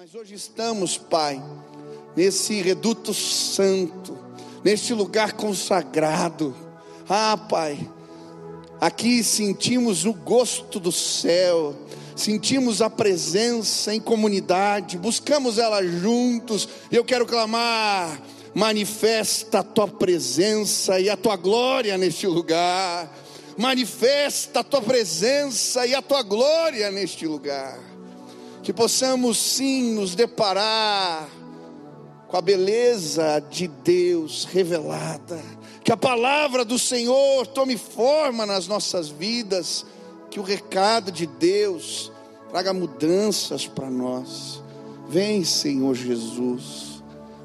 Mas hoje estamos, Pai, nesse reduto santo, neste lugar consagrado. Ah, Pai, aqui sentimos o gosto do céu, sentimos a presença em comunidade, buscamos ela juntos. E eu quero clamar: manifesta a tua presença e a tua glória neste lugar. Manifesta a tua presença e a tua glória neste lugar que possamos sim nos deparar com a beleza de Deus revelada, que a palavra do Senhor tome forma nas nossas vidas, que o recado de Deus traga mudanças para nós. Vem, Senhor Jesus,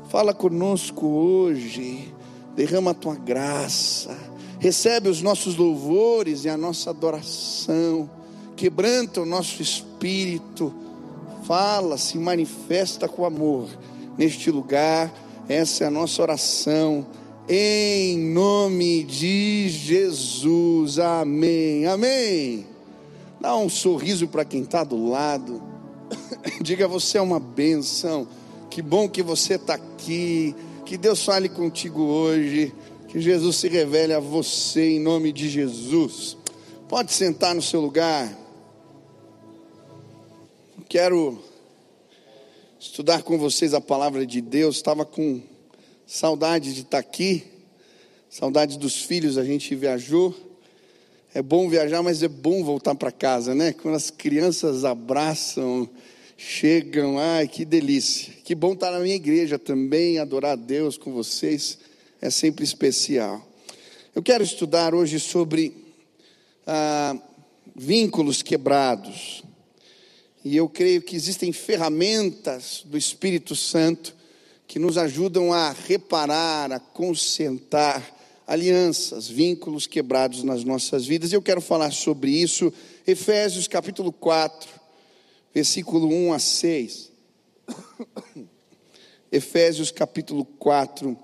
fala conosco hoje, derrama a tua graça, recebe os nossos louvores e a nossa adoração, quebranta o nosso espírito fala, se manifesta com amor neste lugar. Essa é a nossa oração. Em nome de Jesus. Amém. Amém. Dá um sorriso para quem está do lado. Diga, você é uma benção. Que bom que você está aqui. Que Deus fale contigo hoje. Que Jesus se revele a você em nome de Jesus. Pode sentar no seu lugar. Quero estudar com vocês a palavra de Deus. Estava com saudade de estar aqui, saudade dos filhos. A gente viajou. É bom viajar, mas é bom voltar para casa, né? Quando as crianças abraçam, chegam, ai que delícia. Que bom estar na minha igreja também, adorar a Deus com vocês. É sempre especial. Eu quero estudar hoje sobre ah, vínculos quebrados. E eu creio que existem ferramentas do Espírito Santo que nos ajudam a reparar, a concentrar alianças, vínculos quebrados nas nossas vidas. E eu quero falar sobre isso, Efésios capítulo 4, versículo 1 a 6. Efésios capítulo 4,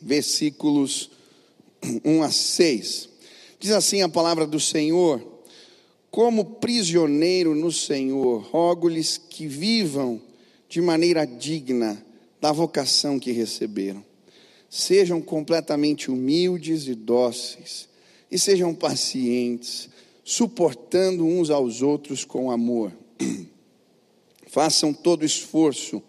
versículos 1 a 6. Diz assim a palavra do Senhor: como prisioneiro no Senhor, rogo-lhes que vivam de maneira digna da vocação que receberam. Sejam completamente humildes e dóceis, e sejam pacientes, suportando uns aos outros com amor. Façam todo esforço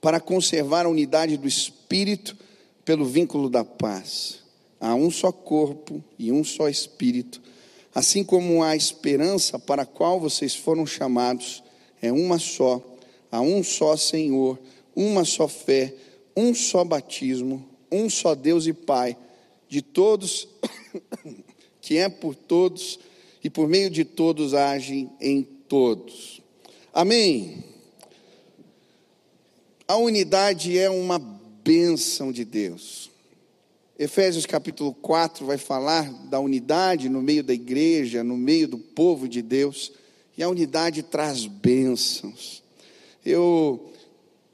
para conservar a unidade do espírito pelo vínculo da paz. Há um só corpo e um só espírito Assim como a esperança para a qual vocês foram chamados é uma só, há um só Senhor, uma só fé, um só batismo, um só Deus e Pai, de todos, que é por todos e por meio de todos age em todos. Amém. A unidade é uma bênção de Deus. Efésios capítulo 4 vai falar da unidade no meio da igreja, no meio do povo de Deus, e a unidade traz bênçãos. Eu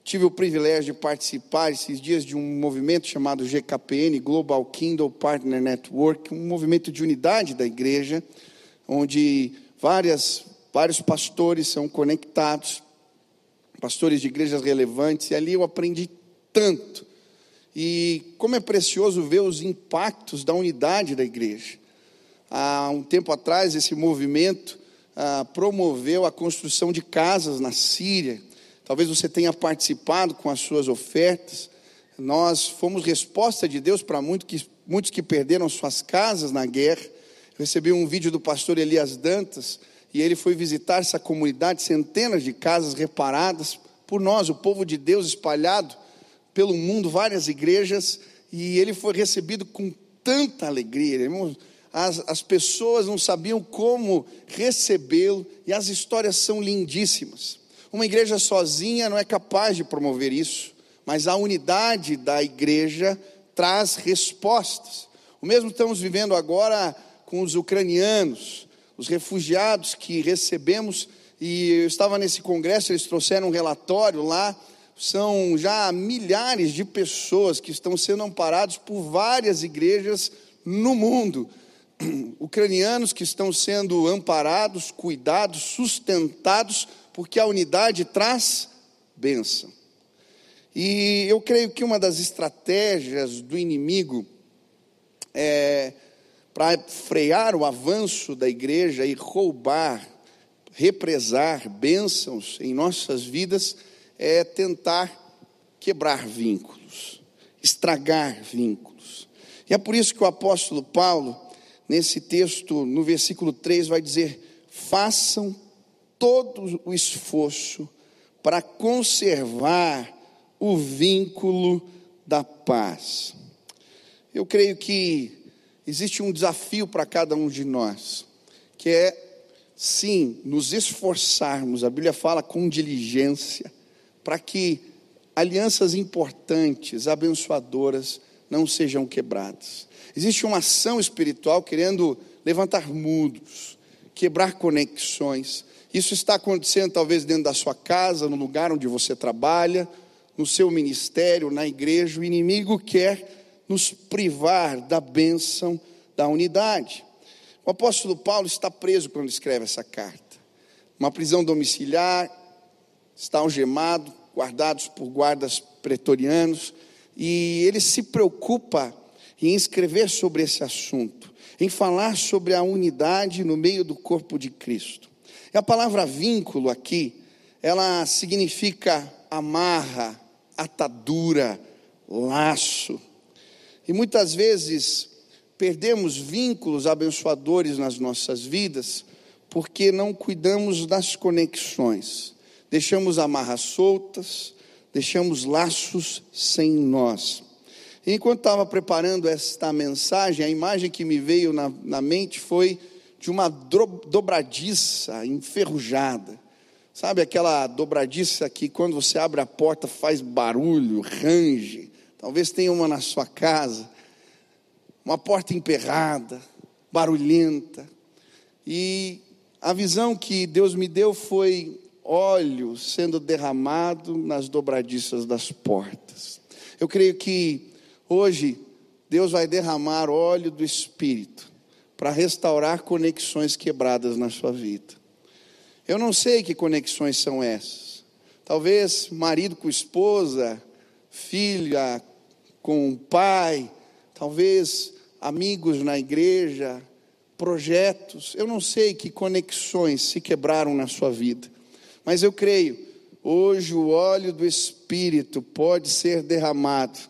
tive o privilégio de participar esses dias de um movimento chamado GKPN, Global Kindle Partner Network, um movimento de unidade da igreja, onde várias, vários pastores são conectados, pastores de igrejas relevantes, e ali eu aprendi tanto e como é precioso ver os impactos da unidade da igreja. Há um tempo atrás, esse movimento ah, promoveu a construção de casas na Síria. Talvez você tenha participado com as suas ofertas. Nós fomos resposta de Deus para muito que, muitos que perderam suas casas na guerra. Eu recebi um vídeo do pastor Elias Dantas e ele foi visitar essa comunidade, centenas de casas reparadas por nós, o povo de Deus espalhado pelo mundo, várias igrejas, e ele foi recebido com tanta alegria. As, as pessoas não sabiam como recebê-lo, e as histórias são lindíssimas. Uma igreja sozinha não é capaz de promover isso, mas a unidade da igreja traz respostas. O mesmo estamos vivendo agora com os ucranianos, os refugiados que recebemos, e eu estava nesse congresso, eles trouxeram um relatório lá são já milhares de pessoas que estão sendo amparados por várias igrejas no mundo. Ucranianos que estão sendo amparados, cuidados, sustentados, porque a unidade traz bênção. E eu creio que uma das estratégias do inimigo é para frear o avanço da igreja e roubar, represar bênçãos em nossas vidas é tentar quebrar vínculos, estragar vínculos. E é por isso que o apóstolo Paulo, nesse texto, no versículo 3, vai dizer: façam todo o esforço para conservar o vínculo da paz. Eu creio que existe um desafio para cada um de nós, que é, sim, nos esforçarmos, a Bíblia fala com diligência, para que alianças importantes, abençoadoras, não sejam quebradas. Existe uma ação espiritual querendo levantar muros, quebrar conexões. Isso está acontecendo talvez dentro da sua casa, no lugar onde você trabalha, no seu ministério, na igreja. O inimigo quer nos privar da bênção da unidade. O apóstolo Paulo está preso quando escreve essa carta. Uma prisão domiciliar, está algemado, guardados por guardas pretorianos, e ele se preocupa em escrever sobre esse assunto, em falar sobre a unidade no meio do corpo de Cristo. E a palavra vínculo aqui, ela significa amarra, atadura, laço. E muitas vezes perdemos vínculos abençoadores nas nossas vidas porque não cuidamos das conexões. Deixamos amarras soltas, deixamos laços sem nós. Enquanto estava preparando esta mensagem, a imagem que me veio na, na mente foi de uma dobradiça enferrujada. Sabe aquela dobradiça que quando você abre a porta faz barulho, range? Talvez tenha uma na sua casa. Uma porta emperrada, barulhenta. E a visão que Deus me deu foi óleo sendo derramado nas dobradiças das portas. Eu creio que hoje Deus vai derramar óleo do Espírito para restaurar conexões quebradas na sua vida. Eu não sei que conexões são essas. Talvez marido com esposa, filha com pai, talvez amigos na igreja, projetos. Eu não sei que conexões se quebraram na sua vida. Mas eu creio, hoje o óleo do Espírito pode ser derramado.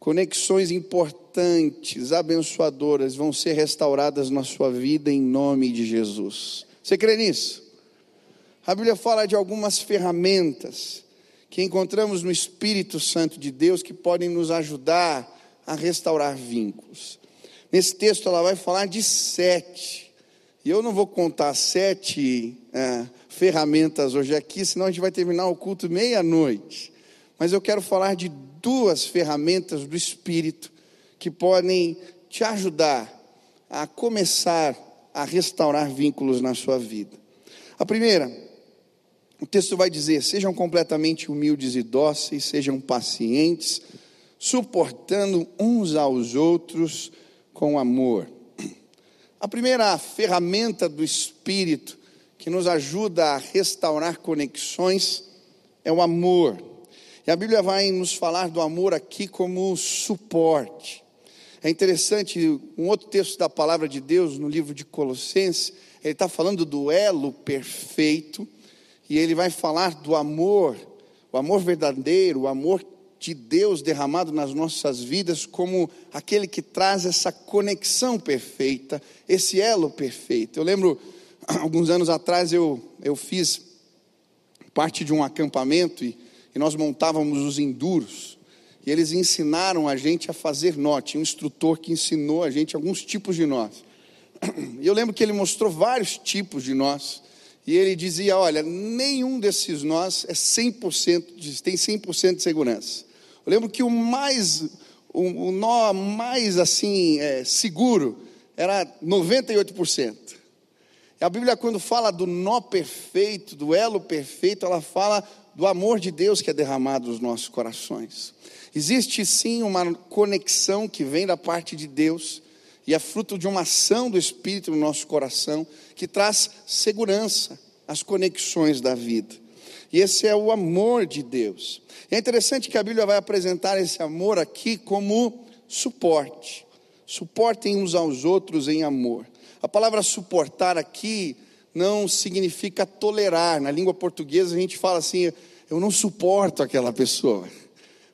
Conexões importantes, abençoadoras vão ser restauradas na sua vida em nome de Jesus. Você crê nisso? A Bíblia fala de algumas ferramentas que encontramos no Espírito Santo de Deus que podem nos ajudar a restaurar vínculos. Nesse texto ela vai falar de sete. E eu não vou contar sete é, ferramentas hoje aqui, senão a gente vai terminar o culto meia-noite. Mas eu quero falar de duas ferramentas do Espírito que podem te ajudar a começar a restaurar vínculos na sua vida. A primeira, o texto vai dizer: sejam completamente humildes e dóceis, sejam pacientes, suportando uns aos outros com amor. A primeira ferramenta do Espírito que nos ajuda a restaurar conexões é o amor. E a Bíblia vai nos falar do amor aqui como suporte. É interessante, um outro texto da palavra de Deus, no livro de Colossenses, ele está falando do elo perfeito, e ele vai falar do amor, o amor verdadeiro, o amor de Deus derramado nas nossas vidas, como aquele que traz essa conexão perfeita, esse elo perfeito. Eu lembro, alguns anos atrás, eu, eu fiz parte de um acampamento e, e nós montávamos os enduros. E eles ensinaram a gente a fazer nó. Tinha um instrutor que ensinou a gente alguns tipos de nós. E eu lembro que ele mostrou vários tipos de nós. E ele dizia: olha, nenhum desses nós é 100%, tem 100% de segurança. Eu lembro que o mais, o, o nó mais assim, é, seguro era 98%. A Bíblia, quando fala do nó perfeito, do elo perfeito, ela fala do amor de Deus que é derramado nos nossos corações. Existe sim uma conexão que vem da parte de Deus e é fruto de uma ação do Espírito no nosso coração que traz segurança às conexões da vida. E esse é o amor de Deus. E é interessante que a Bíblia vai apresentar esse amor aqui como suporte. Suportem uns aos outros em amor. A palavra suportar aqui não significa tolerar. Na língua portuguesa a gente fala assim: eu não suporto aquela pessoa.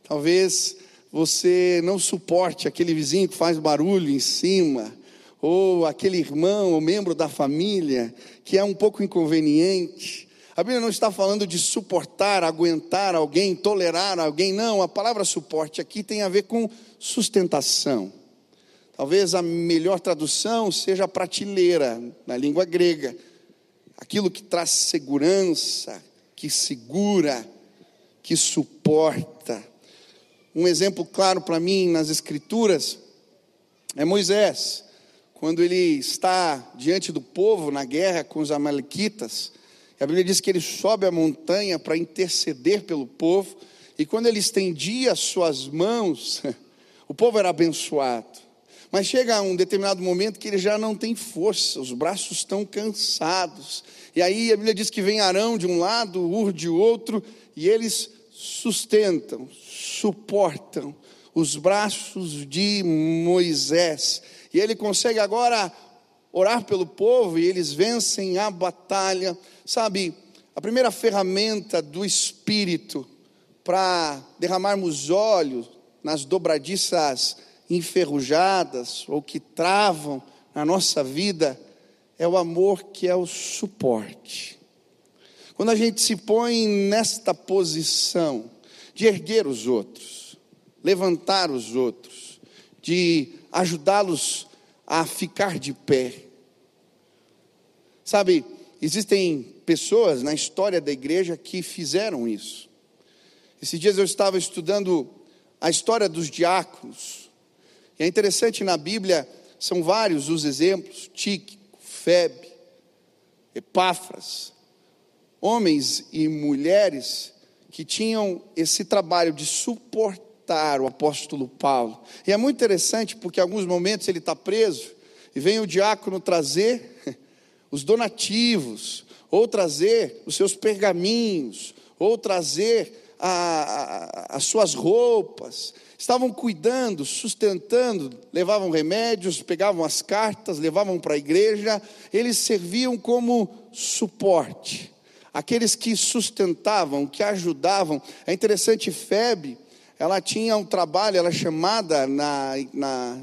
Talvez você não suporte aquele vizinho que faz barulho em cima, ou aquele irmão ou membro da família que é um pouco inconveniente. A Bíblia não está falando de suportar, aguentar alguém, tolerar alguém, não. A palavra suporte aqui tem a ver com sustentação. Talvez a melhor tradução seja prateleira, na língua grega. Aquilo que traz segurança, que segura, que suporta. Um exemplo claro para mim nas Escrituras é Moisés, quando ele está diante do povo na guerra com os Amalequitas. A Bíblia diz que ele sobe a montanha para interceder pelo povo, e quando ele estendia as suas mãos, o povo era abençoado. Mas chega um determinado momento que ele já não tem força, os braços estão cansados. E aí a Bíblia diz que vem Arão de um lado, Ur de outro, e eles sustentam, suportam os braços de Moisés. E ele consegue agora orar pelo povo e eles vencem a batalha. Sabe, a primeira ferramenta do Espírito para derramarmos óleo nas dobradiças enferrujadas ou que travam na nossa vida é o amor que é o suporte. Quando a gente se põe nesta posição de erguer os outros, levantar os outros, de ajudá-los a ficar de pé. Sabe, existem pessoas na história da igreja que fizeram isso. Esses dias eu estava estudando a história dos diáconos. E é interessante na Bíblia, são vários os exemplos: Tíquico, Febe, Epáfras, homens e mulheres que tinham esse trabalho de suportar o apóstolo Paulo. E é muito interessante porque, em alguns momentos, ele está preso e vem o diácono trazer os donativos, ou trazer os seus pergaminhos, ou trazer a, a, as suas roupas, estavam cuidando, sustentando, levavam remédios, pegavam as cartas, levavam para a igreja, eles serviam como suporte. Aqueles que sustentavam, que ajudavam. É interessante, Febe, ela tinha um trabalho, ela é chamada na, na,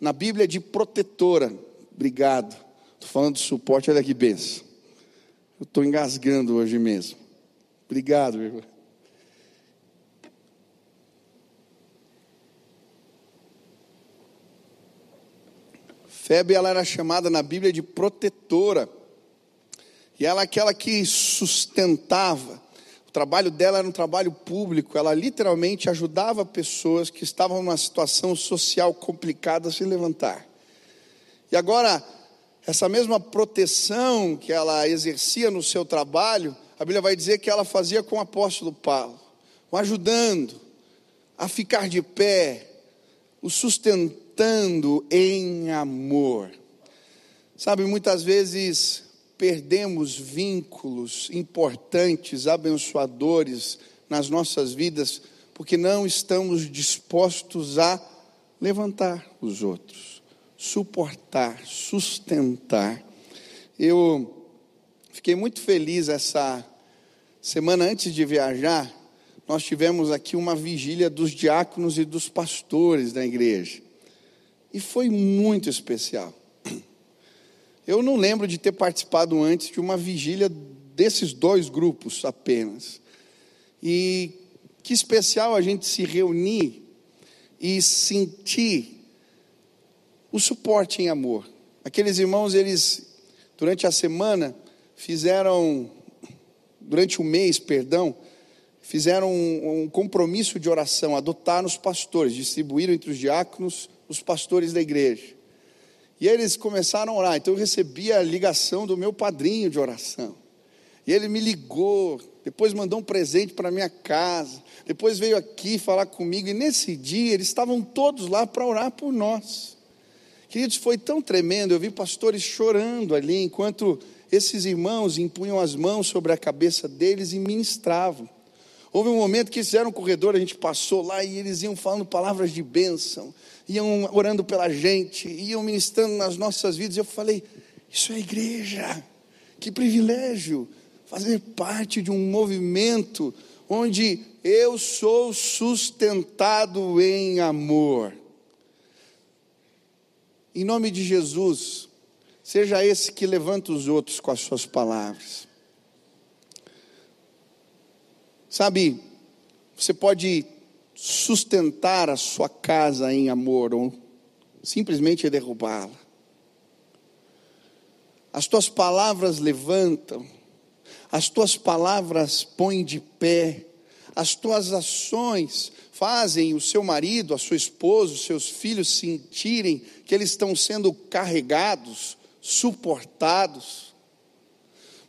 na Bíblia de protetora. Obrigado. Estou falando de suporte, olha que benção. Eu estou engasgando hoje mesmo. Obrigado, irmão. Febe ela era chamada na Bíblia de protetora. E ela é aquela que sustentava. O trabalho dela era um trabalho público. Ela literalmente ajudava pessoas que estavam numa situação social complicada a se levantar. E agora, essa mesma proteção que ela exercia no seu trabalho, a Bíblia vai dizer que ela fazia com o apóstolo Paulo, o ajudando a ficar de pé, o sustentando tratando em amor. Sabe, muitas vezes perdemos vínculos importantes, abençoadores nas nossas vidas, porque não estamos dispostos a levantar os outros, suportar, sustentar. Eu fiquei muito feliz essa semana antes de viajar, nós tivemos aqui uma vigília dos diáconos e dos pastores da igreja. E foi muito especial. Eu não lembro de ter participado antes de uma vigília desses dois grupos apenas. E que especial a gente se reunir e sentir o suporte em amor. Aqueles irmãos, eles, durante a semana, fizeram, durante o mês, perdão, fizeram um, um compromisso de oração, adotaram os pastores, distribuíram entre os diáconos os pastores da igreja. E eles começaram a orar. Então eu recebi a ligação do meu padrinho de oração. E ele me ligou, depois mandou um presente para minha casa, depois veio aqui falar comigo. E nesse dia eles estavam todos lá para orar por nós. Queridos, foi tão tremendo. Eu vi pastores chorando ali enquanto esses irmãos impunham as mãos sobre a cabeça deles e ministravam. Houve um momento que fizeram um corredor, a gente passou lá e eles iam falando palavras de bênção, iam orando pela gente, iam ministrando nas nossas vidas. Eu falei: Isso é igreja, que privilégio fazer parte de um movimento onde eu sou sustentado em amor. Em nome de Jesus, seja esse que levanta os outros com as suas palavras. Sabe, você pode sustentar a sua casa em amor ou simplesmente derrubá-la. As tuas palavras levantam, as tuas palavras põem de pé, as tuas ações fazem o seu marido, a sua esposa, os seus filhos sentirem que eles estão sendo carregados, suportados.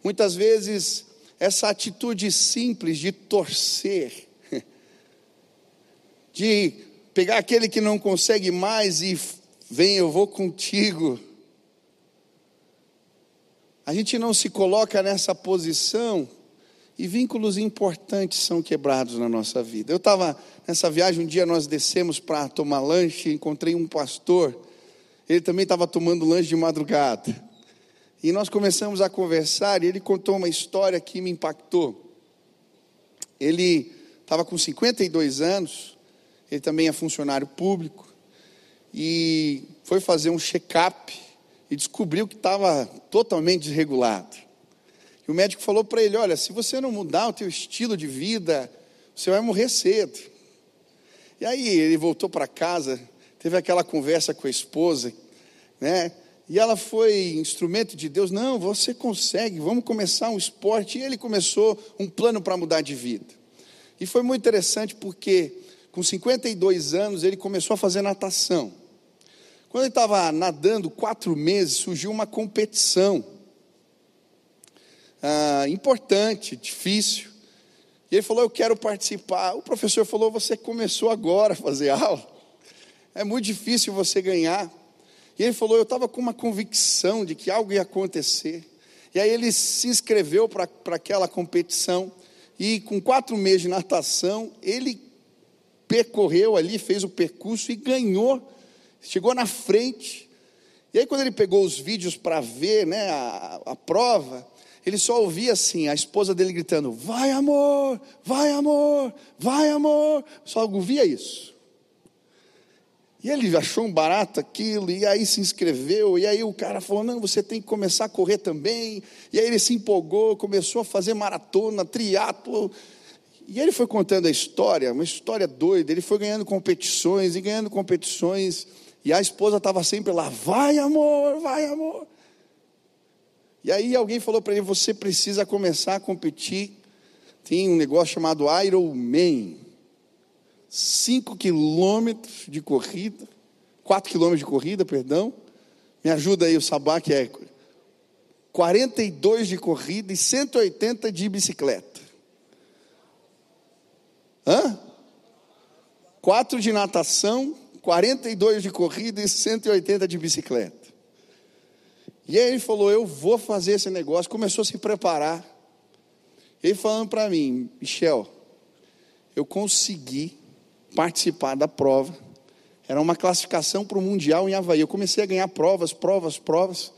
Muitas vezes, essa atitude simples de torcer, de pegar aquele que não consegue mais e vem, eu vou contigo. A gente não se coloca nessa posição e vínculos importantes são quebrados na nossa vida. Eu estava nessa viagem, um dia nós descemos para tomar lanche, encontrei um pastor, ele também estava tomando lanche de madrugada. E nós começamos a conversar e ele contou uma história que me impactou. Ele estava com 52 anos, ele também é funcionário público, e foi fazer um check-up e descobriu que estava totalmente desregulado. E o médico falou para ele: Olha, se você não mudar o teu estilo de vida, você vai morrer cedo. E aí ele voltou para casa, teve aquela conversa com a esposa, né? E ela foi instrumento de Deus. Não, você consegue, vamos começar um esporte. E ele começou um plano para mudar de vida. E foi muito interessante porque, com 52 anos, ele começou a fazer natação. Quando ele estava nadando quatro meses, surgiu uma competição ah, importante, difícil. E ele falou: Eu quero participar. O professor falou: Você começou agora a fazer aula. É muito difícil você ganhar. E ele falou: Eu estava com uma convicção de que algo ia acontecer. E aí ele se inscreveu para aquela competição. E com quatro meses de natação, ele percorreu ali, fez o percurso e ganhou. Chegou na frente. E aí, quando ele pegou os vídeos para ver né, a, a prova, ele só ouvia assim, a esposa dele gritando: Vai amor, vai amor, vai amor. Só ouvia isso. E ele achou um barato aquilo, e aí se inscreveu, e aí o cara falou: Não, você tem que começar a correr também. E aí ele se empolgou, começou a fazer maratona, triatlo. E ele foi contando a história, uma história doida. Ele foi ganhando competições e ganhando competições. E a esposa estava sempre lá: Vai amor, vai amor. E aí alguém falou para ele: você precisa começar a competir. Tem um negócio chamado Ironman. 5 quilômetros de corrida, 4 quilômetros de corrida, perdão. Me ajuda aí o Sabá, que é 42 de corrida e 180 de bicicleta. Hã? 4 de natação, 42 de corrida e 180 de bicicleta. E aí ele falou: Eu vou fazer esse negócio. Começou a se preparar. Ele falando para mim: Michel, eu consegui participar da prova. Era uma classificação para o Mundial em Havaí. Eu comecei a ganhar provas, provas, provas.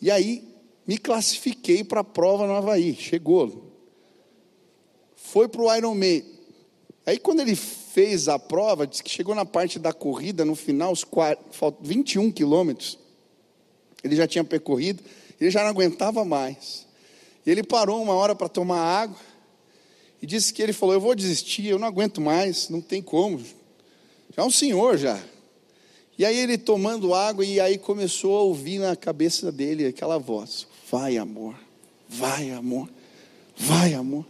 E aí me classifiquei para a prova no Havaí. Chegou. Foi para o Ironman. Aí quando ele fez a prova, disse que chegou na parte da corrida, no final, os 21 quilômetros. Ele já tinha percorrido, ele já não aguentava mais. Ele parou uma hora para tomar água e disse que ele falou: Eu vou desistir, eu não aguento mais, não tem como. Já é um senhor já. E aí ele tomando água e aí começou a ouvir na cabeça dele aquela voz: Vai, amor, vai, amor, vai, amor.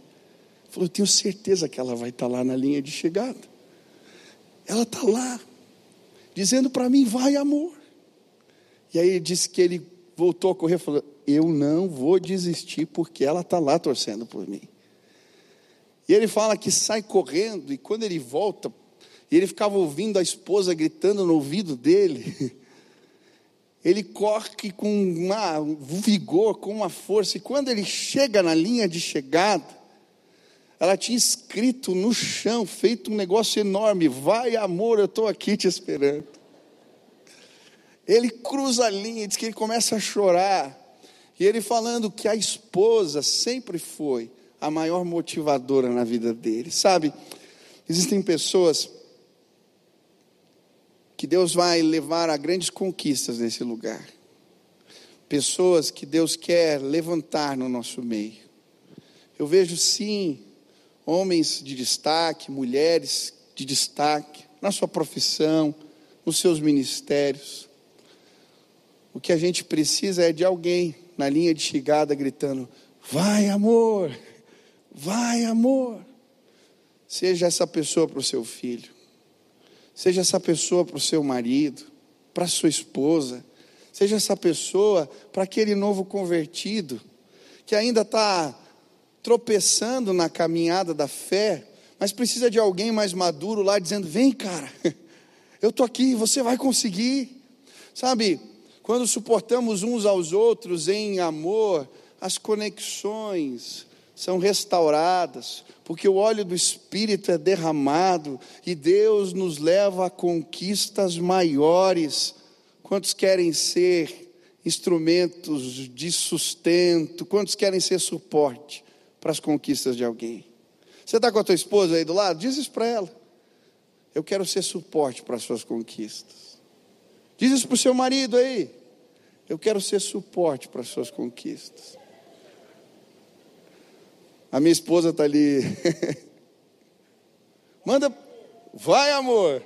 Ele falou: Eu tenho certeza que ela vai estar lá na linha de chegada. Ela está lá, dizendo para mim: Vai, amor. E aí ele disse que ele voltou a correr e falou: Eu não vou desistir porque ela está lá torcendo por mim. E ele fala que sai correndo e quando ele volta, ele ficava ouvindo a esposa gritando no ouvido dele. ele corre com uma, um vigor, com uma força, e quando ele chega na linha de chegada, ela tinha escrito no chão, feito um negócio enorme: Vai, amor, eu estou aqui te esperando. Ele cruza a linha, diz que ele começa a chorar, e ele falando que a esposa sempre foi a maior motivadora na vida dele, sabe? Existem pessoas que Deus vai levar a grandes conquistas nesse lugar. Pessoas que Deus quer levantar no nosso meio. Eu vejo sim homens de destaque, mulheres de destaque na sua profissão, nos seus ministérios. O que a gente precisa é de alguém na linha de chegada gritando: Vai, amor, vai, amor. Seja essa pessoa para o seu filho. Seja essa pessoa para o seu marido, para sua esposa. Seja essa pessoa para aquele novo convertido, que ainda está tropeçando na caminhada da fé, mas precisa de alguém mais maduro lá dizendo: Vem, cara, eu estou aqui, você vai conseguir. Sabe, quando suportamos uns aos outros em amor, as conexões são restauradas, porque o óleo do Espírito é derramado e Deus nos leva a conquistas maiores. Quantos querem ser instrumentos de sustento? Quantos querem ser suporte para as conquistas de alguém? Você está com a tua esposa aí do lado? Diz isso para ela. Eu quero ser suporte para as suas conquistas. Diz isso para o seu marido aí. Eu quero ser suporte para as suas conquistas. A minha esposa está ali. Manda, vai amor.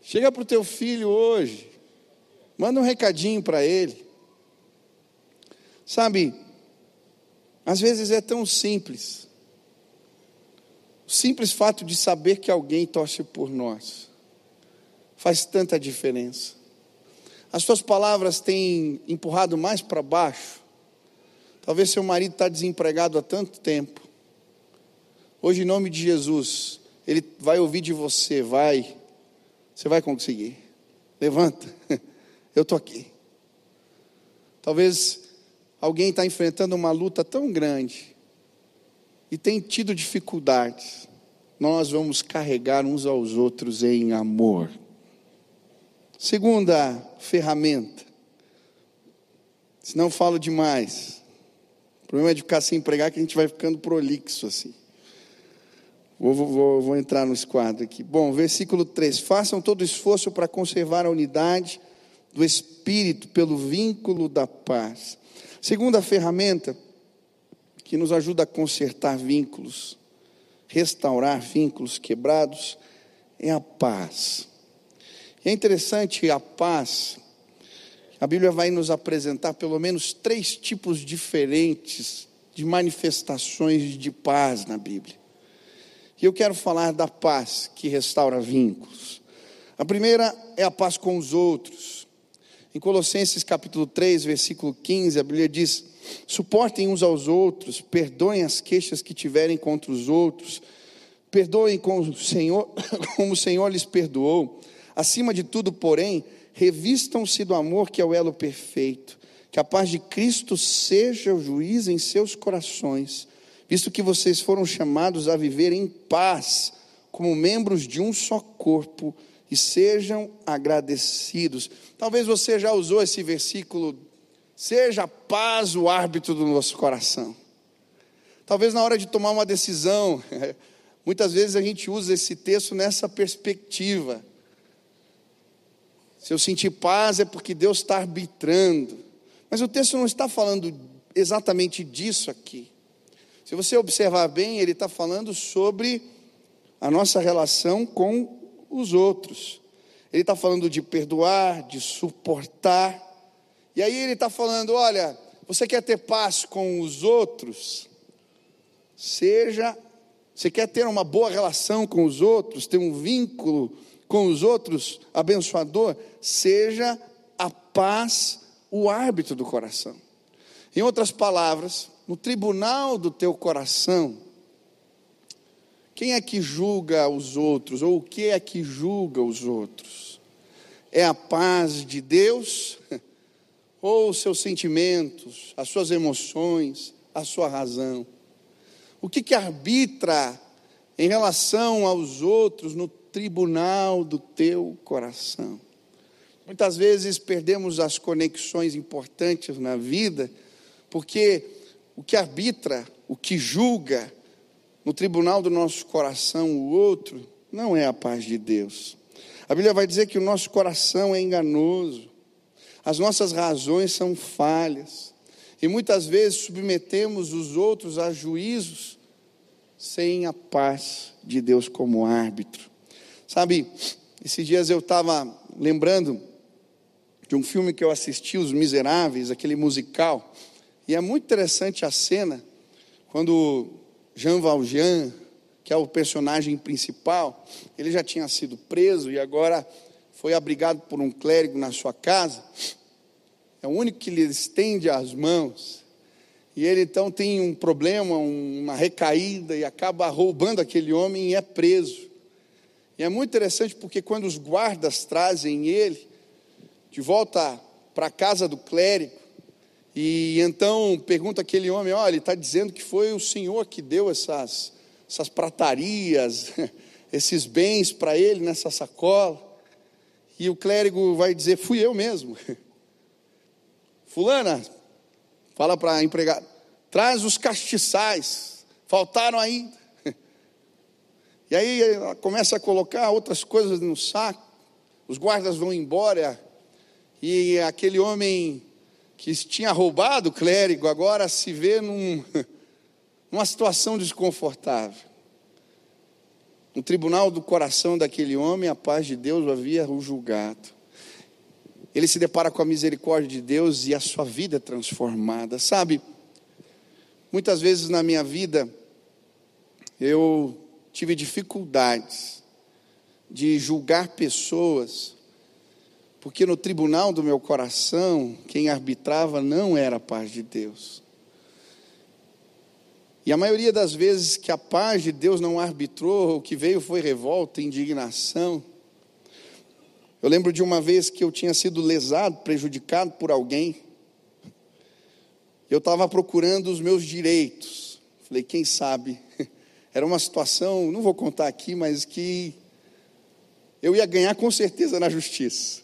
Chega para o teu filho hoje. Manda um recadinho para ele. Sabe, às vezes é tão simples. O simples fato de saber que alguém torce por nós faz tanta diferença. As tuas palavras têm empurrado mais para baixo Talvez seu marido está desempregado há tanto tempo. Hoje, em nome de Jesus, ele vai ouvir de você, vai. Você vai conseguir. Levanta. Eu estou aqui. Talvez alguém está enfrentando uma luta tão grande e tem tido dificuldades. Nós vamos carregar uns aos outros em amor. Segunda ferramenta. Se não falo demais, o problema é de ficar sem empregar que a gente vai ficando prolixo assim. Vou, vou, vou entrar no quadro aqui. Bom, versículo 3: Façam todo esforço para conservar a unidade do Espírito pelo vínculo da paz. Segunda ferramenta que nos ajuda a consertar vínculos, restaurar vínculos quebrados, é a paz. É interessante a paz a Bíblia vai nos apresentar pelo menos três tipos diferentes de manifestações de paz na Bíblia. E eu quero falar da paz que restaura vínculos. A primeira é a paz com os outros. Em Colossenses capítulo 3, versículo 15, a Bíblia diz: Suportem uns aos outros, perdoem as queixas que tiverem contra os outros, perdoem como o Senhor, como o Senhor lhes perdoou. Acima de tudo, porém, revistam-se do amor que é o elo perfeito, que a paz de Cristo seja o juiz em seus corações, visto que vocês foram chamados a viver em paz, como membros de um só corpo, e sejam agradecidos. Talvez você já usou esse versículo, seja a paz o árbitro do nosso coração. Talvez na hora de tomar uma decisão, muitas vezes a gente usa esse texto nessa perspectiva. Se eu sentir paz é porque Deus está arbitrando. Mas o texto não está falando exatamente disso aqui. Se você observar bem, ele está falando sobre a nossa relação com os outros. Ele está falando de perdoar, de suportar. E aí ele está falando: olha, você quer ter paz com os outros? Seja, você quer ter uma boa relação com os outros, ter um vínculo com os outros, abençoador, seja a paz o árbitro do coração. Em outras palavras, no tribunal do teu coração, quem é que julga os outros, ou o que é que julga os outros? é a paz de Deus ou os seus sentimentos, as suas emoções, a sua razão? O que, que arbitra em relação aos outros no tribunal do teu coração? Muitas vezes perdemos as conexões importantes na vida, porque o que arbitra, o que julga no tribunal do nosso coração o outro, não é a paz de Deus. A Bíblia vai dizer que o nosso coração é enganoso, as nossas razões são falhas, e muitas vezes submetemos os outros a juízos sem a paz de Deus como árbitro. Sabe, esses dias eu estava lembrando de um filme que eu assisti, Os Miseráveis, aquele musical, e é muito interessante a cena quando Jean Valjean, que é o personagem principal, ele já tinha sido preso e agora foi abrigado por um clérigo na sua casa. É o único que lhe estende as mãos. E ele então tem um problema, uma recaída e acaba roubando aquele homem e é preso. E é muito interessante porque quando os guardas trazem ele de volta para a casa do clérigo, e então pergunta aquele homem: olha, ele está dizendo que foi o Senhor que deu essas essas pratarias, esses bens para ele nessa sacola. E o clérigo vai dizer: Fui eu mesmo. Fulana, fala para a empregada: Traz os castiçais, faltaram ainda. E aí ela começa a colocar outras coisas no saco, os guardas vão embora, e aquele homem que tinha roubado o clérigo agora se vê num numa situação desconfortável. No tribunal do coração daquele homem, a paz de Deus havia o julgado. Ele se depara com a misericórdia de Deus e a sua vida é transformada. Sabe, muitas vezes na minha vida, eu tive dificuldades de julgar pessoas, porque no tribunal do meu coração, quem arbitrava não era a paz de Deus. E a maioria das vezes que a paz de Deus não arbitrou, o que veio foi revolta, indignação. Eu lembro de uma vez que eu tinha sido lesado, prejudicado por alguém. Eu estava procurando os meus direitos. Falei, quem sabe? Era uma situação, não vou contar aqui, mas que eu ia ganhar com certeza na justiça.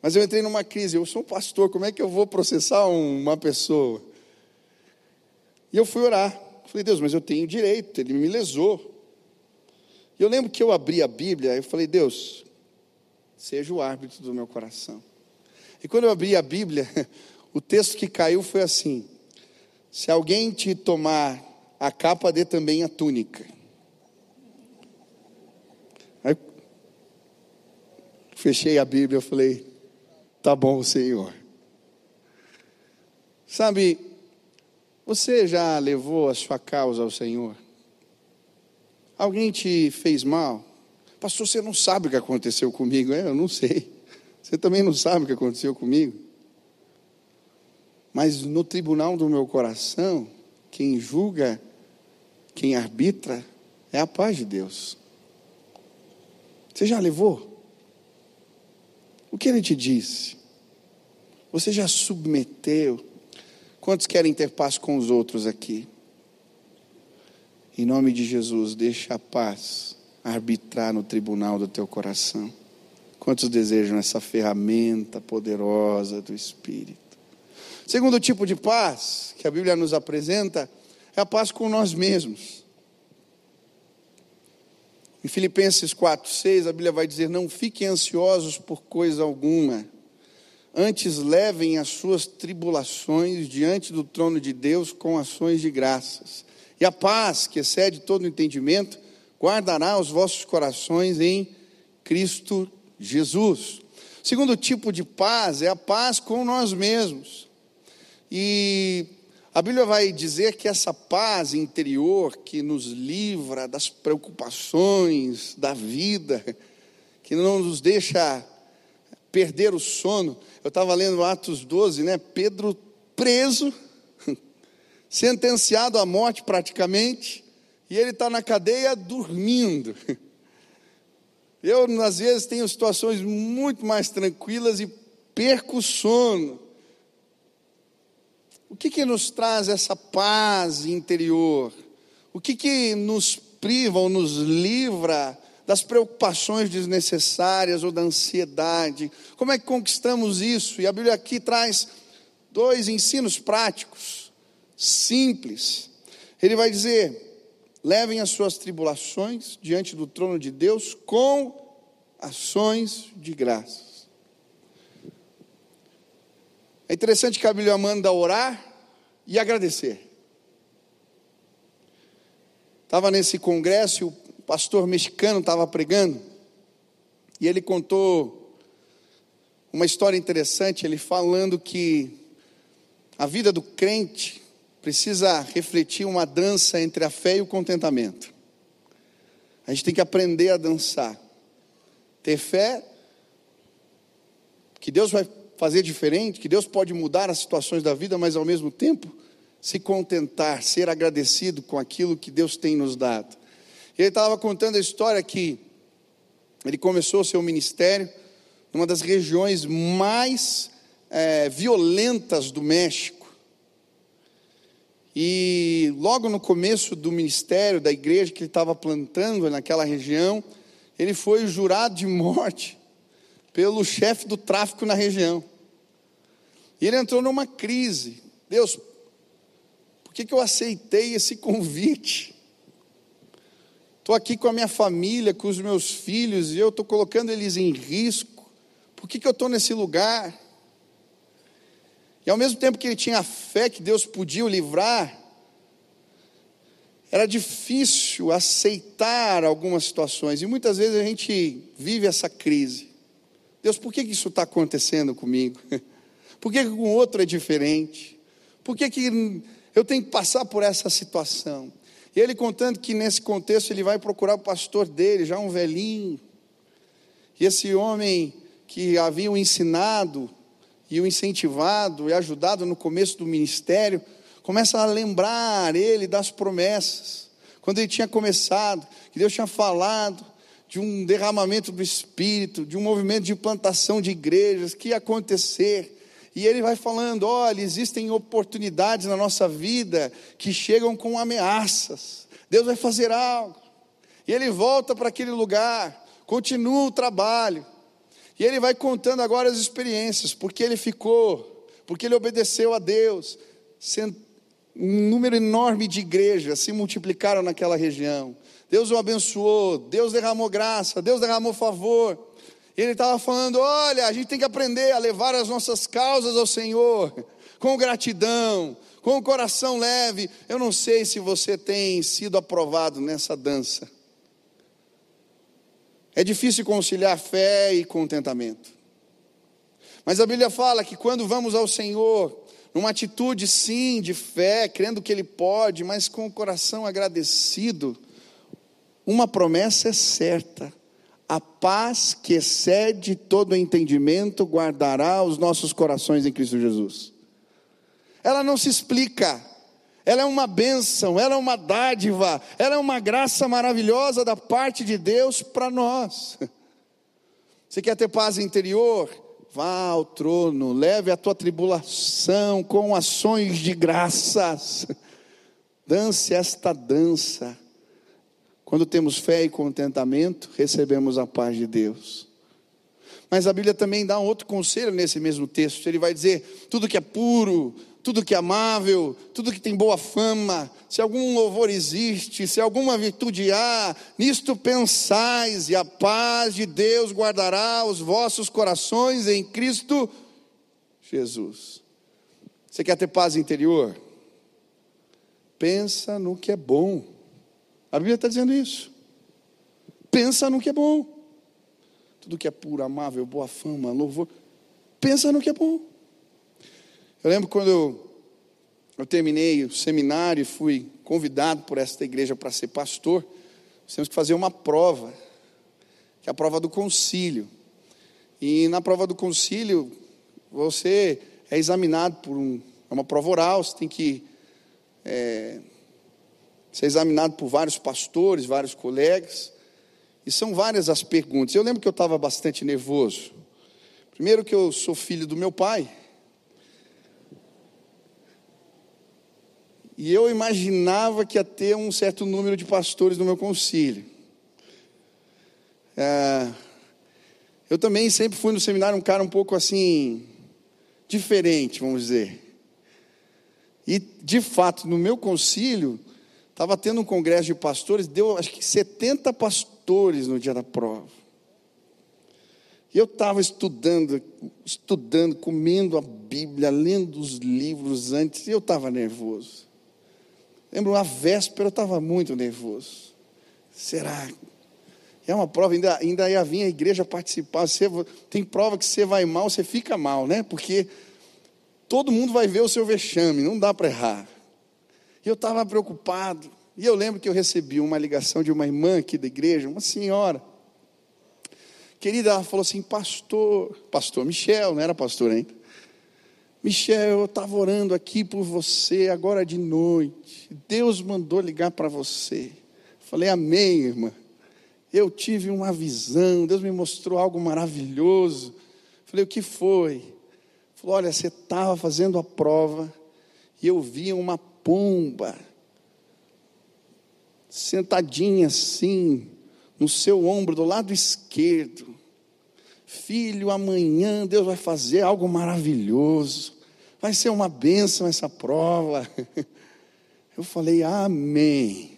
Mas eu entrei numa crise. Eu sou um pastor, como é que eu vou processar uma pessoa? E eu fui orar. Falei, Deus, mas eu tenho direito, ele me lesou. E eu lembro que eu abri a Bíblia, eu falei, Deus, seja o árbitro do meu coração. E quando eu abri a Bíblia, o texto que caiu foi assim: Se alguém te tomar a capa, dê também a túnica. Aí, fechei a Bíblia, eu falei, tá bom, Senhor. Sabe, você já levou a sua causa ao Senhor? Alguém te fez mal? Pastor, você não sabe o que aconteceu comigo. É, eu não sei. Você também não sabe o que aconteceu comigo. Mas no tribunal do meu coração, quem julga, quem arbitra, é a paz de Deus. Você já levou? O que ele te disse? Você já submeteu Quantos querem ter paz com os outros aqui? Em nome de Jesus, deixa a paz arbitrar no tribunal do teu coração. Quantos desejam essa ferramenta poderosa do Espírito? Segundo tipo de paz que a Bíblia nos apresenta é a paz com nós mesmos. Em Filipenses 4, 6, a Bíblia vai dizer: Não fiquem ansiosos por coisa alguma Antes levem as suas tribulações diante do trono de Deus com ações de graças. E a paz, que excede todo entendimento, guardará os vossos corações em Cristo Jesus. Segundo tipo de paz é a paz com nós mesmos. E a Bíblia vai dizer que essa paz interior que nos livra das preocupações da vida, que não nos deixa perder o sono, eu estava lendo Atos 12, né? Pedro preso, sentenciado à morte praticamente, e ele está na cadeia dormindo. Eu, às vezes, tenho situações muito mais tranquilas e perco o sono. O que, que nos traz essa paz interior? O que, que nos priva ou nos livra das preocupações desnecessárias ou da ansiedade? Como é que conquistamos isso? E a Bíblia aqui traz dois ensinos práticos, simples. Ele vai dizer: levem as suas tribulações diante do trono de Deus com ações de graças. É interessante que a Bíblia manda orar e agradecer. Estava nesse congresso e o pastor mexicano estava pregando, e ele contou uma história interessante, ele falando que a vida do crente precisa refletir uma dança entre a fé e o contentamento. A gente tem que aprender a dançar. Ter fé que Deus vai fazer diferente, que Deus pode mudar as situações da vida, mas ao mesmo tempo se contentar, ser agradecido com aquilo que Deus tem nos dado. Ele estava contando a história que ele começou o seu ministério numa das regiões mais é, violentas do México. E logo no começo do ministério da igreja que ele estava plantando naquela região, ele foi jurado de morte pelo chefe do tráfico na região. E ele entrou numa crise. Deus, por que, que eu aceitei esse convite? Estou aqui com a minha família, com os meus filhos, e eu estou colocando eles em risco. Por que, que eu estou nesse lugar? E ao mesmo tempo que ele tinha fé que Deus podia o livrar, era difícil aceitar algumas situações. E muitas vezes a gente vive essa crise. Deus, por que isso está acontecendo comigo? Por que, com o outro é diferente? Por que, que eu tenho que passar por essa situação? E ele contando que nesse contexto ele vai procurar o pastor dele, já um velhinho. E esse homem que havia o ensinado e o incentivado e ajudado no começo do ministério, começa a lembrar ele das promessas. Quando ele tinha começado, que Deus tinha falado de um derramamento do Espírito, de um movimento de plantação de igrejas que ia acontecer. E ele vai falando: olha, existem oportunidades na nossa vida que chegam com ameaças. Deus vai fazer algo. E ele volta para aquele lugar, continua o trabalho. E ele vai contando agora as experiências, porque ele ficou, porque ele obedeceu a Deus. Um número enorme de igrejas se multiplicaram naquela região. Deus o abençoou, Deus derramou graça, Deus derramou favor. E ele estava falando: olha, a gente tem que aprender a levar as nossas causas ao Senhor, com gratidão, com o coração leve. Eu não sei se você tem sido aprovado nessa dança. É difícil conciliar fé e contentamento. Mas a Bíblia fala que quando vamos ao Senhor, numa atitude sim de fé, crendo que Ele pode, mas com o coração agradecido, uma promessa é certa: a paz que excede todo entendimento guardará os nossos corações em Cristo Jesus. Ela não se explica, ela é uma bênção, ela é uma dádiva, ela é uma graça maravilhosa da parte de Deus para nós. Você quer ter paz interior? Vá ao trono, leve a tua tribulação com ações de graças. Dance esta dança. Quando temos fé e contentamento, recebemos a paz de Deus. Mas a Bíblia também dá um outro conselho nesse mesmo texto. Ele vai dizer: tudo que é puro, tudo que é amável, tudo que tem boa fama, se algum louvor existe, se alguma virtude há, nisto pensais, e a paz de Deus guardará os vossos corações em Cristo Jesus. Você quer ter paz interior? Pensa no que é bom. A Bíblia está dizendo isso. Pensa no que é bom. Tudo que é puro, amável, boa fama, louvor. Pensa no que é bom. Eu lembro quando eu, eu terminei o seminário e fui convidado por esta igreja para ser pastor, nós temos que fazer uma prova, que é a prova do concílio. E na prova do concílio, você é examinado por um, é uma prova oral, você tem que é, ser examinado por vários pastores, vários colegas. E são várias as perguntas. Eu lembro que eu estava bastante nervoso. Primeiro, que eu sou filho do meu pai. E eu imaginava que ia ter um certo número de pastores no meu concílio. É, eu também sempre fui no seminário um cara um pouco assim, diferente, vamos dizer. E, de fato, no meu concílio, estava tendo um congresso de pastores, deu acho que 70 pastores no dia da prova. E eu estava estudando, estudando, comendo a Bíblia, lendo os livros antes, e eu estava nervoso. Lembro, a véspera eu estava muito nervoso. Será? É uma prova, ainda, ainda ia vir a igreja participar. Você, tem prova que você vai mal, você fica mal, né? Porque todo mundo vai ver o seu vexame, não dá para errar. E eu estava preocupado. E eu lembro que eu recebi uma ligação de uma irmã aqui da igreja, uma senhora. Querida, ela falou assim: Pastor, Pastor Michel, não era pastor ainda. Michel, eu estava orando aqui por você agora de noite. Deus mandou ligar para você. Falei, Amém, irmã. Eu tive uma visão, Deus me mostrou algo maravilhoso. Falei, o que foi? Falou, olha, você estava fazendo a prova e eu vi uma pomba sentadinha assim no seu ombro do lado esquerdo. Filho, amanhã Deus vai fazer algo maravilhoso. Vai ser uma bênção essa prova. Eu falei, Amém.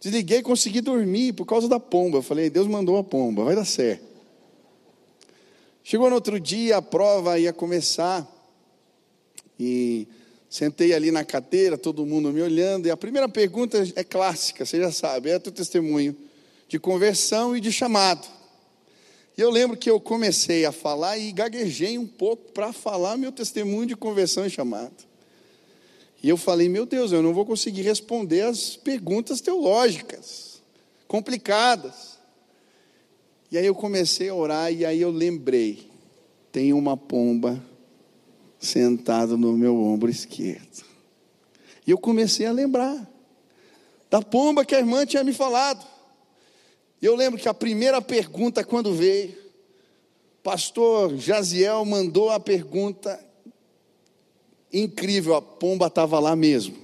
Desliguei e consegui dormir por causa da pomba. Eu falei, Deus mandou a pomba, vai dar certo. Chegou no outro dia, a prova ia começar. E sentei ali na cadeira, todo mundo me olhando. E a primeira pergunta é clássica, você já sabe, é teu testemunho de conversão e de chamado. E eu lembro que eu comecei a falar e gaguejei um pouco para falar meu testemunho de conversão e chamado. E eu falei, meu Deus, eu não vou conseguir responder as perguntas teológicas, complicadas. E aí eu comecei a orar e aí eu lembrei, tem uma pomba sentada no meu ombro esquerdo. E eu comecei a lembrar da pomba que a irmã tinha me falado. Eu lembro que a primeira pergunta, quando veio, pastor Jaziel mandou a pergunta incrível, a pomba estava lá mesmo.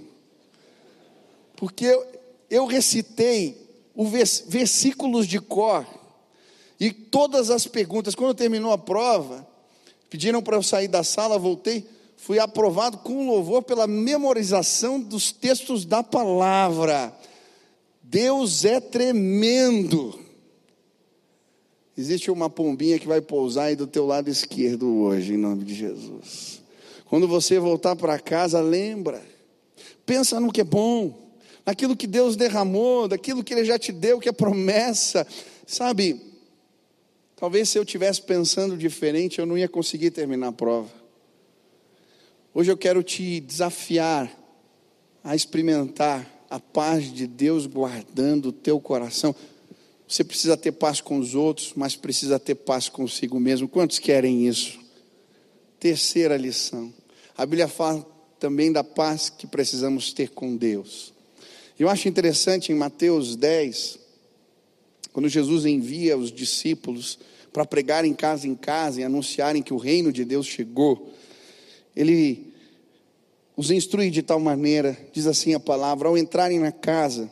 Porque eu, eu recitei os vers, versículos de cor, e todas as perguntas, quando terminou a prova, pediram para eu sair da sala, voltei, fui aprovado com louvor pela memorização dos textos da palavra. Deus é tremendo. Existe uma pombinha que vai pousar aí do teu lado esquerdo hoje, em nome de Jesus. Quando você voltar para casa, lembra. Pensa no que é bom, naquilo que Deus derramou, daquilo que Ele já te deu, que é promessa. Sabe, talvez se eu tivesse pensando diferente, eu não ia conseguir terminar a prova. Hoje eu quero te desafiar a experimentar a paz de Deus guardando o teu coração. Você precisa ter paz com os outros, mas precisa ter paz consigo mesmo. Quantos querem isso? Terceira lição. A Bíblia fala também da paz que precisamos ter com Deus. Eu acho interessante em Mateus 10, quando Jesus envia os discípulos para pregar em casa em casa e anunciarem que o reino de Deus chegou, ele os instrui de tal maneira, diz assim a palavra, ao entrarem na casa,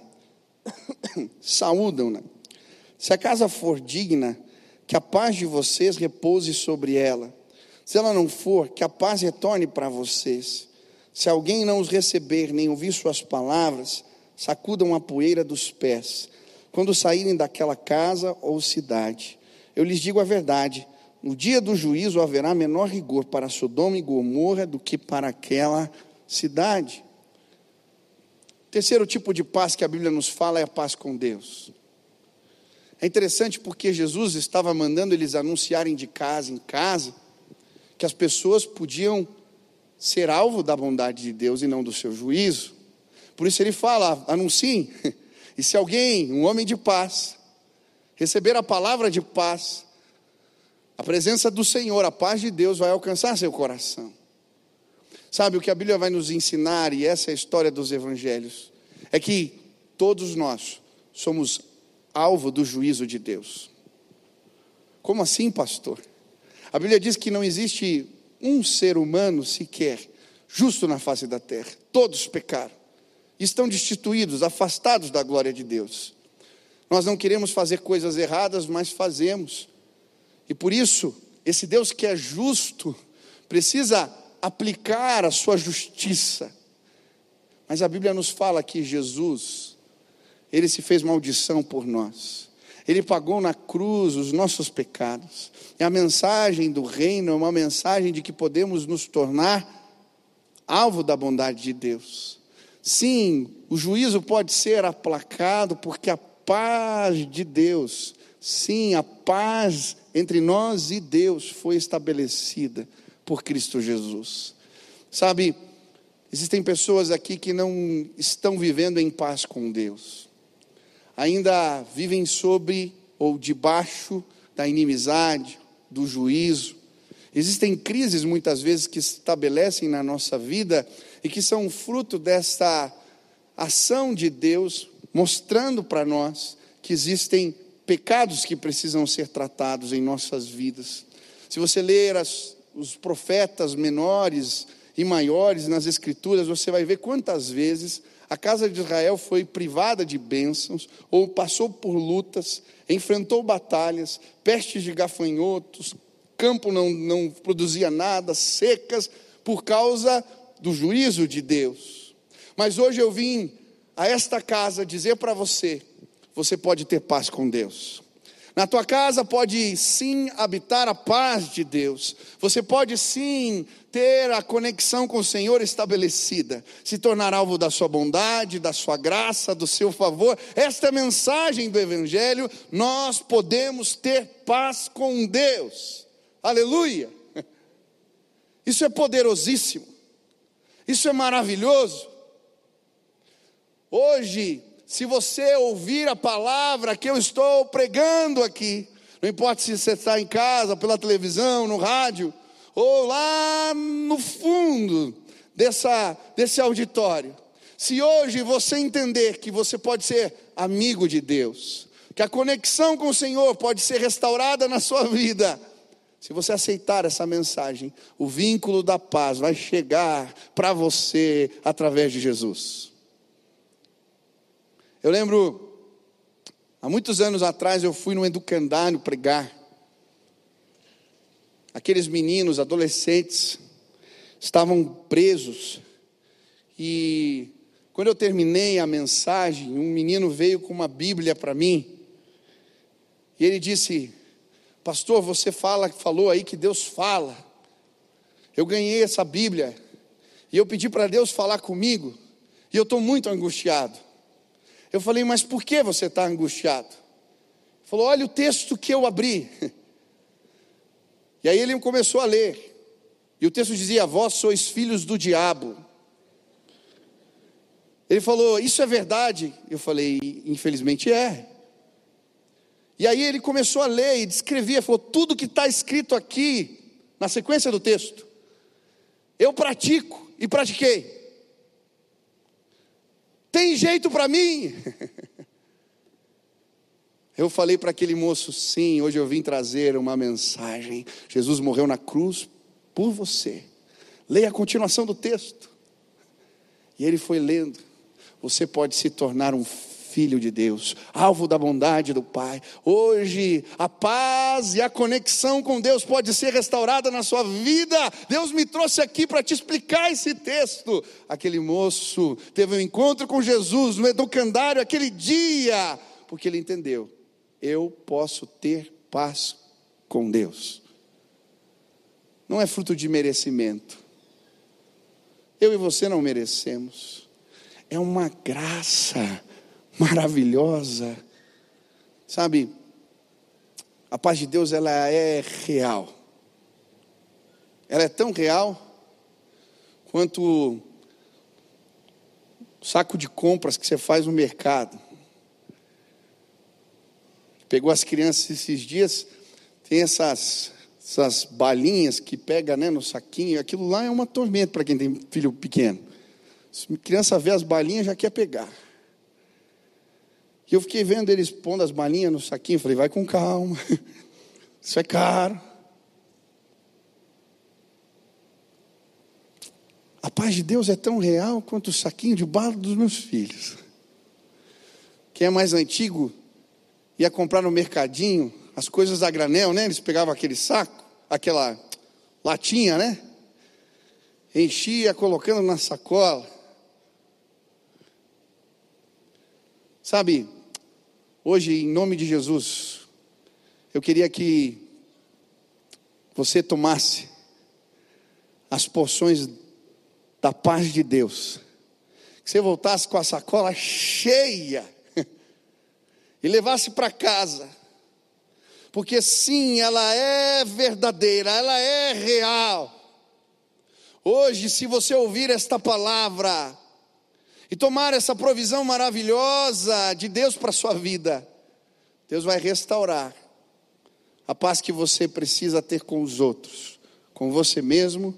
saúdam-na. Se a casa for digna, que a paz de vocês repouse sobre ela. Se ela não for, que a paz retorne para vocês. Se alguém não os receber, nem ouvir suas palavras, sacudam a poeira dos pés. Quando saírem daquela casa ou cidade, eu lhes digo a verdade: no dia do juízo haverá menor rigor para Sodoma e Gomorra do que para aquela cidade. Terceiro tipo de paz que a Bíblia nos fala é a paz com Deus. É interessante porque Jesus estava mandando eles anunciarem de casa em casa que as pessoas podiam ser alvo da bondade de Deus e não do seu juízo. Por isso ele fala: anunciem. E se alguém, um homem de paz, receber a palavra de paz, a presença do Senhor, a paz de Deus vai alcançar seu coração. Sabe o que a Bíblia vai nos ensinar, e essa é a história dos evangelhos, é que todos nós somos alvo do juízo de Deus. Como assim, pastor? A Bíblia diz que não existe um ser humano sequer justo na face da terra. Todos pecaram. Estão destituídos, afastados da glória de Deus. Nós não queremos fazer coisas erradas, mas fazemos. E por isso, esse Deus que é justo precisa aplicar a sua justiça. Mas a Bíblia nos fala que Jesus, ele se fez maldição por nós. Ele pagou na cruz os nossos pecados. E a mensagem do reino é uma mensagem de que podemos nos tornar alvo da bondade de Deus. Sim, o juízo pode ser aplacado porque a paz de Deus, sim, a paz entre nós e Deus foi estabelecida por Cristo Jesus. Sabe, existem pessoas aqui que não estão vivendo em paz com Deus, ainda vivem sobre ou debaixo da inimizade, do juízo. Existem crises muitas vezes que se estabelecem na nossa vida e que são fruto desta ação de Deus mostrando para nós que existem pecados que precisam ser tratados em nossas vidas. Se você ler as, os profetas menores e maiores nas Escrituras, você vai ver quantas vezes a casa de Israel foi privada de bênçãos, ou passou por lutas, enfrentou batalhas, pestes de gafanhotos, campo não, não produzia nada, secas, por causa do juízo de Deus. Mas hoje eu vim a esta casa dizer para você: você pode ter paz com Deus. Na tua casa pode sim habitar a paz de Deus. Você pode sim ter a conexão com o Senhor estabelecida, se tornar alvo da sua bondade, da sua graça, do seu favor. Esta é a mensagem do Evangelho. Nós podemos ter paz com Deus. Aleluia! Isso é poderosíssimo. Isso é maravilhoso. Hoje, se você ouvir a palavra que eu estou pregando aqui, não importa se você está em casa, pela televisão, no rádio, ou lá no fundo dessa, desse auditório, se hoje você entender que você pode ser amigo de Deus, que a conexão com o Senhor pode ser restaurada na sua vida, se você aceitar essa mensagem, o vínculo da paz vai chegar para você através de Jesus. Eu lembro, há muitos anos atrás, eu fui no educandário pregar. Aqueles meninos, adolescentes, estavam presos. E quando eu terminei a mensagem, um menino veio com uma Bíblia para mim. E ele disse: Pastor, você fala, falou aí que Deus fala. Eu ganhei essa Bíblia e eu pedi para Deus falar comigo e eu estou muito angustiado. Eu falei, mas por que você está angustiado? Ele falou, olha o texto que eu abri. E aí ele começou a ler. E o texto dizia: Vós sois filhos do diabo. Ele falou: Isso é verdade? Eu falei: Infelizmente é. E aí ele começou a ler e descrevia, falou: Tudo que está escrito aqui, na sequência do texto, eu pratico e pratiquei. Tem jeito para mim? Eu falei para aquele moço: sim, hoje eu vim trazer uma mensagem. Jesus morreu na cruz por você. Leia a continuação do texto. E ele foi lendo. Você pode se tornar um filho de Deus, alvo da bondade do Pai. Hoje, a paz e a conexão com Deus pode ser restaurada na sua vida. Deus me trouxe aqui para te explicar esse texto. Aquele moço teve um encontro com Jesus no educandário aquele dia, porque ele entendeu: eu posso ter paz com Deus. Não é fruto de merecimento. Eu e você não merecemos. É uma graça maravilhosa. Sabe, a paz de Deus ela é real. Ela é tão real quanto o saco de compras que você faz no mercado. Pegou as crianças esses dias, tem essas, essas balinhas que pega né, no saquinho, aquilo lá é uma tormenta para quem tem filho pequeno. Se criança vê as balinhas, já quer pegar. E eu fiquei vendo eles pondo as balinhas no saquinho. Falei, vai com calma. Isso é caro. A paz de Deus é tão real quanto o saquinho de bala dos meus filhos. Quem é mais antigo ia comprar no mercadinho as coisas a granel, né? Eles pegavam aquele saco, aquela latinha, né? Enchia colocando na sacola. Sabe, hoje, em nome de Jesus, eu queria que você tomasse as porções da paz de Deus. Que você voltasse com a sacola cheia e levasse para casa. Porque sim, ela é verdadeira, ela é real. Hoje, se você ouvir esta palavra e tomar essa provisão maravilhosa de Deus para a sua vida, Deus vai restaurar a paz que você precisa ter com os outros, com você mesmo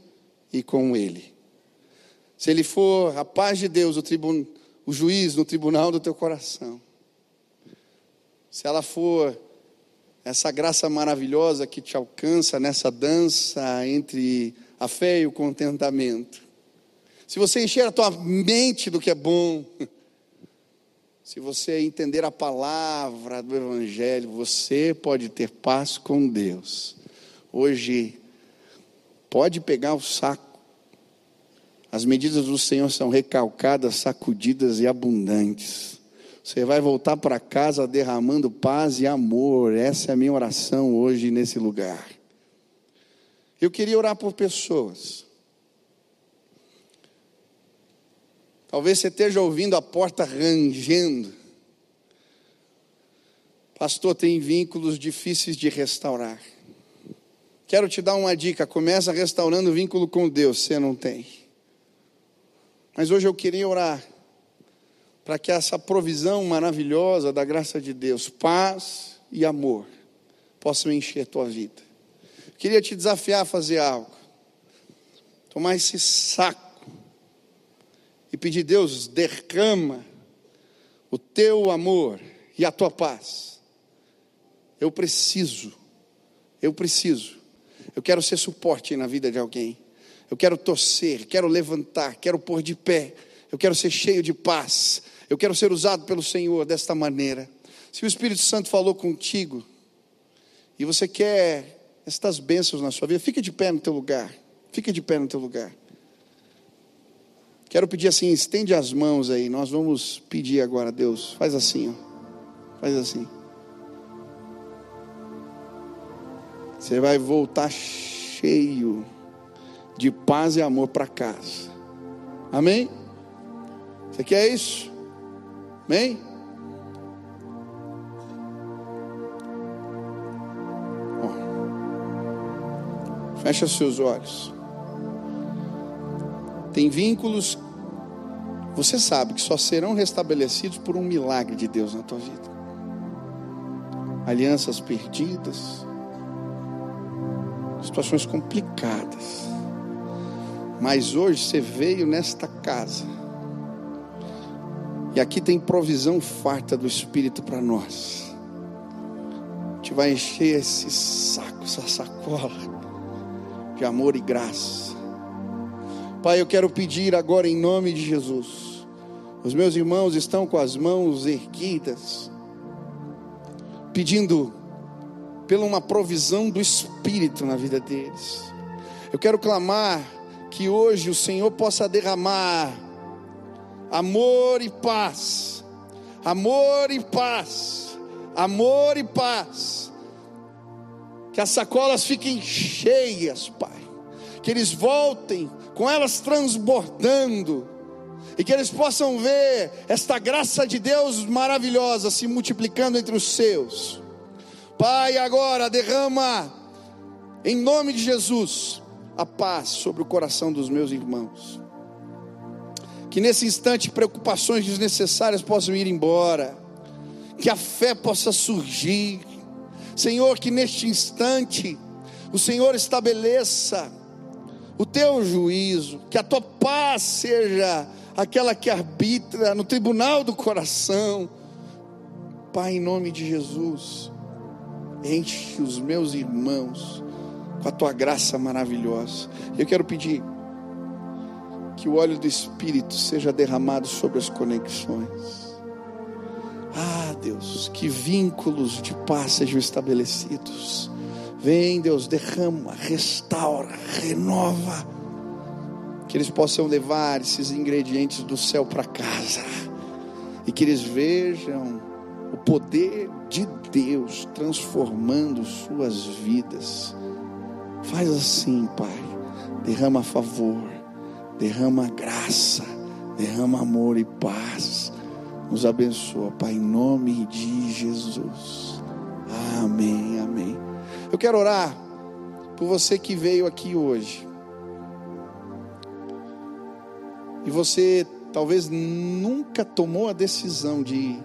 e com Ele. Se Ele for a paz de Deus, o, tribun, o juiz no tribunal do teu coração, se ela for essa graça maravilhosa que te alcança nessa dança entre a fé e o contentamento, se você encher a tua mente do que é bom, se você entender a palavra do Evangelho, você pode ter paz com Deus. Hoje, pode pegar o saco. As medidas do Senhor são recalcadas, sacudidas e abundantes. Você vai voltar para casa derramando paz e amor. Essa é a minha oração hoje nesse lugar. Eu queria orar por pessoas Talvez você esteja ouvindo a porta rangendo. Pastor, tem vínculos difíceis de restaurar. Quero te dar uma dica: começa restaurando o vínculo com Deus, você não tem. Mas hoje eu queria orar para que essa provisão maravilhosa da graça de Deus, paz e amor, possam encher a tua vida. Queria te desafiar a fazer algo. Tomar esse saco e pedir, Deus, derrama o teu amor e a tua paz. Eu preciso, eu preciso, eu quero ser suporte na vida de alguém, eu quero torcer, quero levantar, quero pôr de pé, eu quero ser cheio de paz, eu quero ser usado pelo Senhor desta maneira. Se o Espírito Santo falou contigo e você quer estas bênçãos na sua vida, fica de pé no teu lugar, fica de pé no teu lugar. Quero pedir assim, estende as mãos aí. Nós vamos pedir agora Deus. Faz assim, ó. Faz assim. Você vai voltar cheio de paz e amor para casa. Amém? Você quer isso? Amém? Fecha seus olhos. Tem vínculos, você sabe que só serão restabelecidos por um milagre de Deus na tua vida. Alianças perdidas, situações complicadas. Mas hoje você veio nesta casa. E aqui tem provisão farta do Espírito para nós. Te vai encher esse saco, essa sacola de amor e graça. Pai, eu quero pedir agora em nome de Jesus. Os meus irmãos estão com as mãos erguidas, pedindo pela uma provisão do Espírito na vida deles. Eu quero clamar que hoje o Senhor possa derramar amor e paz, amor e paz, amor e paz. Que as sacolas fiquem cheias, Pai. Que eles voltem com elas transbordando, e que eles possam ver esta graça de Deus maravilhosa se multiplicando entre os seus. Pai, agora derrama, em nome de Jesus, a paz sobre o coração dos meus irmãos. Que nesse instante preocupações desnecessárias possam ir embora, que a fé possa surgir. Senhor, que neste instante o Senhor estabeleça o teu juízo, que a tua paz seja aquela que arbitra no tribunal do coração, Pai, em nome de Jesus, enche os meus irmãos com a tua graça maravilhosa. Eu quero pedir que o óleo do Espírito seja derramado sobre as conexões. Ah, Deus, que vínculos de paz sejam estabelecidos. Vem, Deus, derrama, restaura, renova. Que eles possam levar esses ingredientes do céu para casa. E que eles vejam o poder de Deus transformando suas vidas. Faz assim, Pai. Derrama favor, derrama graça, derrama amor e paz. Nos abençoa, Pai, em nome de Jesus. Amém, amém. Eu quero orar por você que veio aqui hoje. E você talvez nunca tomou a decisão de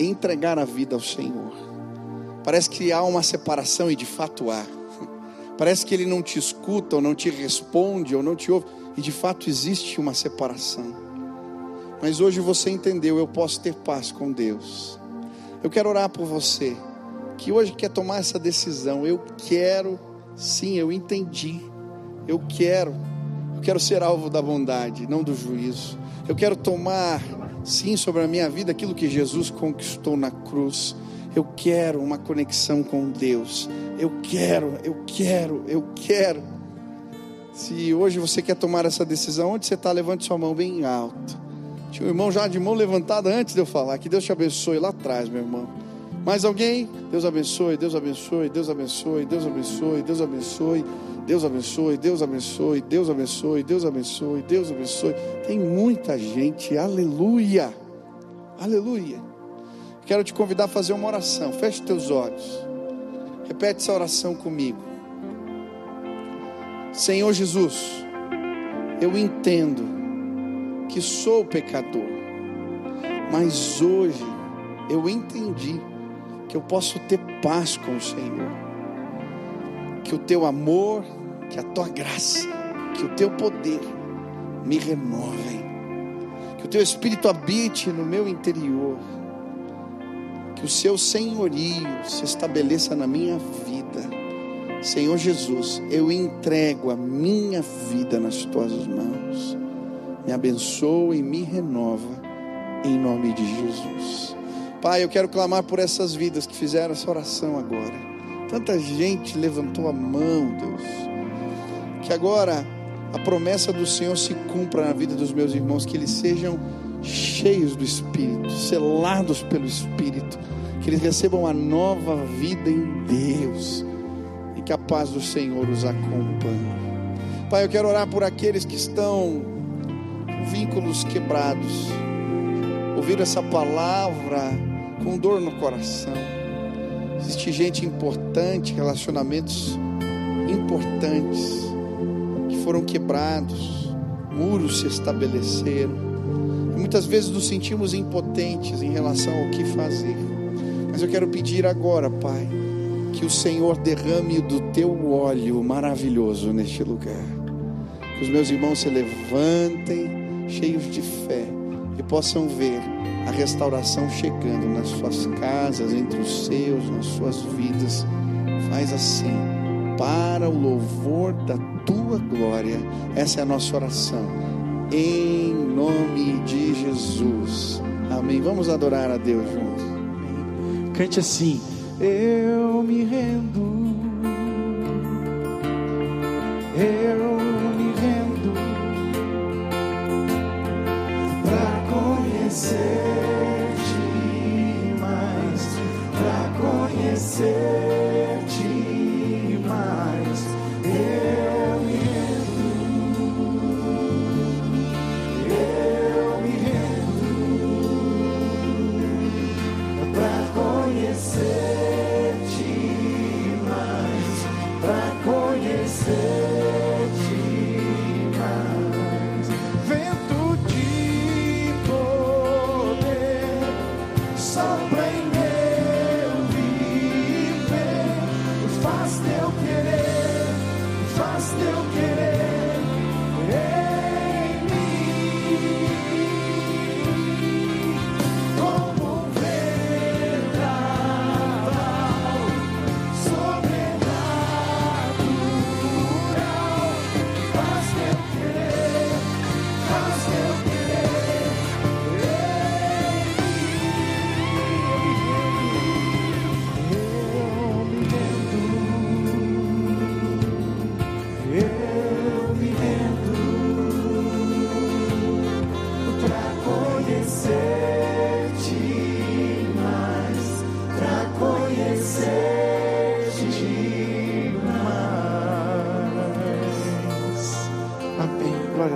entregar a vida ao Senhor. Parece que há uma separação e de fato há. Parece que ele não te escuta, ou não te responde, ou não te ouve, e de fato existe uma separação. Mas hoje você entendeu, eu posso ter paz com Deus. Eu quero orar por você, que hoje quer tomar essa decisão. Eu quero, sim, eu entendi. Eu quero, eu quero ser alvo da bondade, não do juízo. Eu quero tomar sim, sobre a minha vida aquilo que Jesus conquistou na cruz. Eu quero uma conexão com Deus. Eu quero, eu quero, eu quero. Se hoje você quer tomar essa decisão, onde você está, levante sua mão bem alto. Tinha um irmão já de mão levantada antes de eu falar. Que Deus te abençoe lá atrás, meu irmão. Mais alguém? Deus abençoe, Deus abençoe, Deus abençoe, Deus abençoe, Deus abençoe. Deus abençoe, Deus abençoe, Deus abençoe, Deus abençoe, Deus abençoe. Tem muita gente, aleluia, aleluia. Quero te convidar a fazer uma oração. Feche teus olhos. Repete essa oração comigo. Senhor Jesus, eu entendo que sou pecador, mas hoje eu entendi que eu posso ter paz com o Senhor que o teu amor, que a tua graça, que o teu poder me renovem, que o teu espírito habite no meu interior, que o seu senhorio se estabeleça na minha vida. Senhor Jesus, eu entrego a minha vida nas tuas mãos. Me abençoa e me renova em nome de Jesus. Pai, eu quero clamar por essas vidas que fizeram essa oração agora. Tanta gente levantou a mão, Deus. Que agora a promessa do Senhor se cumpra na vida dos meus irmãos, que eles sejam cheios do Espírito, selados pelo Espírito, que eles recebam a nova vida em Deus e que a paz do Senhor os acompanhe. Pai, eu quero orar por aqueles que estão com vínculos quebrados, ouvir essa palavra com dor no coração Existe gente importante, relacionamentos importantes que foram quebrados, muros se estabeleceram. E muitas vezes nos sentimos impotentes em relação ao que fazer. Mas eu quero pedir agora, Pai, que o Senhor derrame do teu óleo maravilhoso neste lugar. Que os meus irmãos se levantem cheios de fé e possam ver a restauração chegando nas suas casas, entre os seus, nas suas vidas. Faz assim, para o louvor da tua glória. Essa é a nossa oração. Em nome de Jesus. Amém. Vamos adorar a Deus juntos. Cante assim: Eu me rendo. Eu me rendo para conhecer.